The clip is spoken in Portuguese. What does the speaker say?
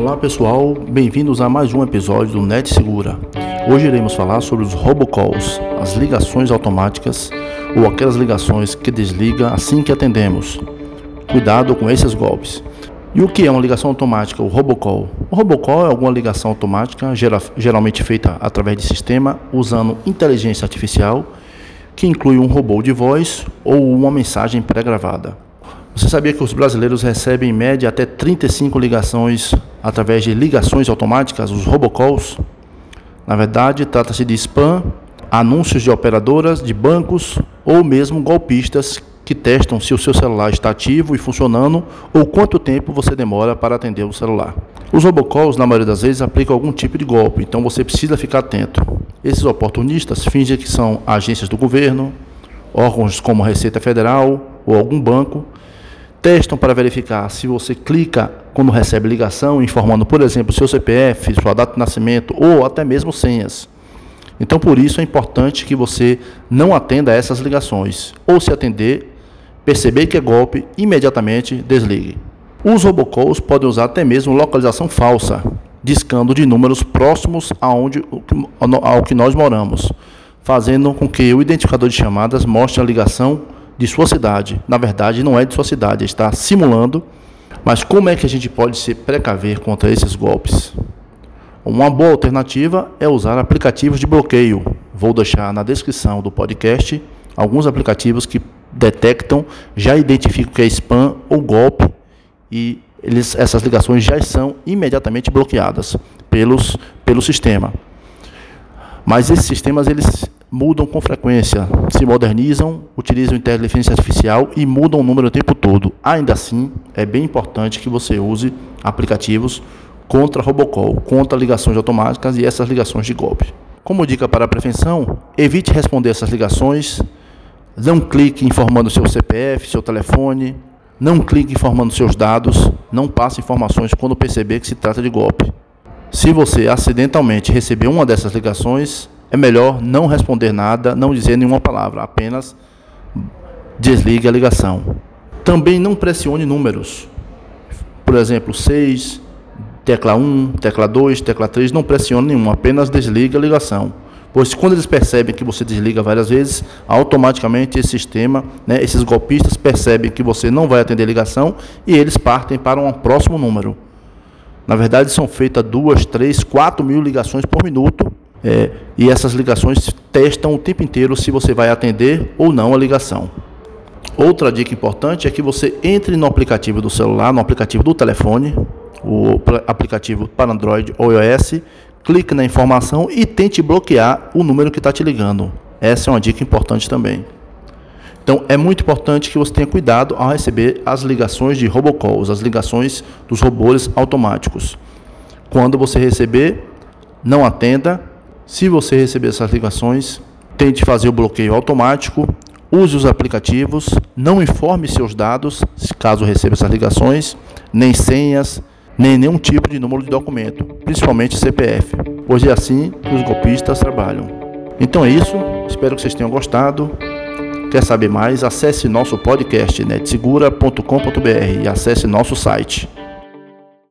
Olá pessoal, bem-vindos a mais um episódio do Net Segura. Hoje iremos falar sobre os robocalls, as ligações automáticas ou aquelas ligações que desliga assim que atendemos. Cuidado com esses golpes. E o que é uma ligação automática, o robocall? O robocall é alguma ligação automática, geralmente feita através de sistema usando inteligência artificial, que inclui um robô de voz ou uma mensagem pré-gravada. Você sabia que os brasileiros recebem em média até 35 ligações através de ligações automáticas, os robocalls? Na verdade, trata-se de spam, anúncios de operadoras, de bancos ou mesmo golpistas que testam se o seu celular está ativo e funcionando ou quanto tempo você demora para atender o celular. Os robocalls, na maioria das vezes, aplicam algum tipo de golpe, então você precisa ficar atento. Esses oportunistas fingem que são agências do governo, órgãos como a Receita Federal ou algum banco, testam para verificar se você clica quando recebe ligação, informando, por exemplo, seu CPF, sua data de nascimento ou até mesmo senhas. Então, por isso é importante que você não atenda a essas ligações, ou se atender, perceber que é golpe, imediatamente desligue. Os robocalls podem usar até mesmo localização falsa, discando de números próximos aonde, ao que nós moramos, fazendo com que o identificador de chamadas mostre a ligação de sua cidade. Na verdade, não é de sua cidade, está simulando. Mas como é que a gente pode se precaver contra esses golpes? Uma boa alternativa é usar aplicativos de bloqueio. Vou deixar na descrição do podcast alguns aplicativos que detectam, já identificam que é spam ou golpe e eles, essas ligações já são imediatamente bloqueadas pelos, pelo sistema. Mas esses sistemas eles mudam com frequência, se modernizam, utilizam inteligência artificial e mudam o número o tempo todo. Ainda assim, é bem importante que você use aplicativos contra robocall, contra ligações automáticas e essas ligações de golpe. Como dica para a prevenção, evite responder essas ligações, não clique informando seu CPF, seu telefone, não clique informando seus dados, não passe informações quando perceber que se trata de golpe. Se você acidentalmente receber uma dessas ligações, é melhor não responder nada, não dizer nenhuma palavra, apenas desligue a ligação. Também não pressione números. Por exemplo, 6, tecla 1, tecla 2, tecla 3, não pressione nenhum, apenas desligue a ligação. Pois quando eles percebem que você desliga várias vezes, automaticamente esse sistema, né, esses golpistas percebem que você não vai atender a ligação e eles partem para um próximo número. Na verdade, são feitas duas, três, quatro mil ligações por minuto é, e essas ligações testam o tempo inteiro se você vai atender ou não a ligação. Outra dica importante é que você entre no aplicativo do celular, no aplicativo do telefone, o aplicativo para Android ou iOS, clique na informação e tente bloquear o número que está te ligando. Essa é uma dica importante também. Então é muito importante que você tenha cuidado ao receber as ligações de robocalls, as ligações dos robôs automáticos. Quando você receber, não atenda, se você receber essas ligações, tente fazer o bloqueio automático, use os aplicativos, não informe seus dados, caso receba essas ligações, nem senhas, nem nenhum tipo de número de documento, principalmente CPF, pois é assim que os golpistas trabalham. Então é isso, espero que vocês tenham gostado. Quer saber mais? Acesse nosso podcast netsegura.com.br e acesse nosso site